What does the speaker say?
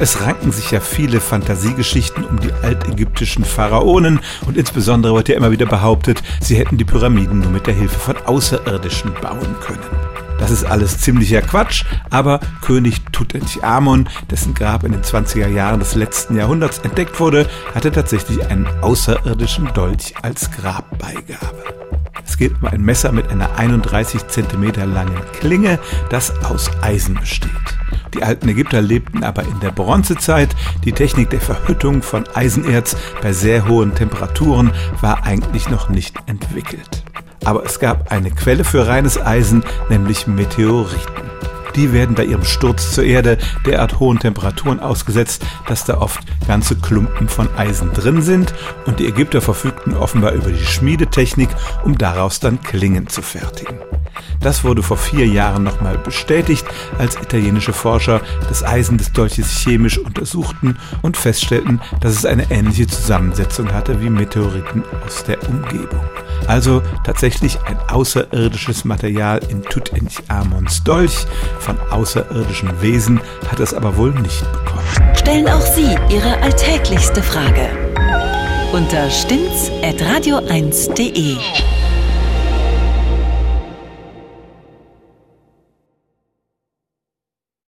Es ranken sich ja viele Fantasiegeschichten um die altägyptischen Pharaonen und insbesondere wird ja immer wieder behauptet, sie hätten die Pyramiden nur mit der Hilfe von Außerirdischen bauen können. Das ist alles ziemlicher Quatsch, aber König Tutanchamun, dessen Grab in den 20er Jahren des letzten Jahrhunderts entdeckt wurde, hatte tatsächlich einen außerirdischen Dolch als Grabbeigabe. Es geht um ein Messer mit einer 31 cm langen Klinge, das aus Eisen besteht. Die alten Ägypter lebten aber in der Bronzezeit. Die Technik der Verhüttung von Eisenerz bei sehr hohen Temperaturen war eigentlich noch nicht entwickelt. Aber es gab eine Quelle für reines Eisen, nämlich Meteoriten. Die werden bei ihrem Sturz zur Erde derart hohen Temperaturen ausgesetzt, dass da oft ganze Klumpen von Eisen drin sind und die Ägypter verfügten offenbar über die Schmiedetechnik, um daraus dann Klingen zu fertigen. Das wurde vor vier Jahren nochmal bestätigt, als italienische Forscher das Eisen des Dolches chemisch untersuchten und feststellten, dass es eine ähnliche Zusammensetzung hatte wie Meteoriten aus der Umgebung. Also tatsächlich ein außerirdisches Material in Tutanchamuns Dolch. Von außerirdischen Wesen hat es aber wohl nicht bekommen. Stellen auch Sie Ihre alltäglichste Frage unter stimmtz.radio1.de.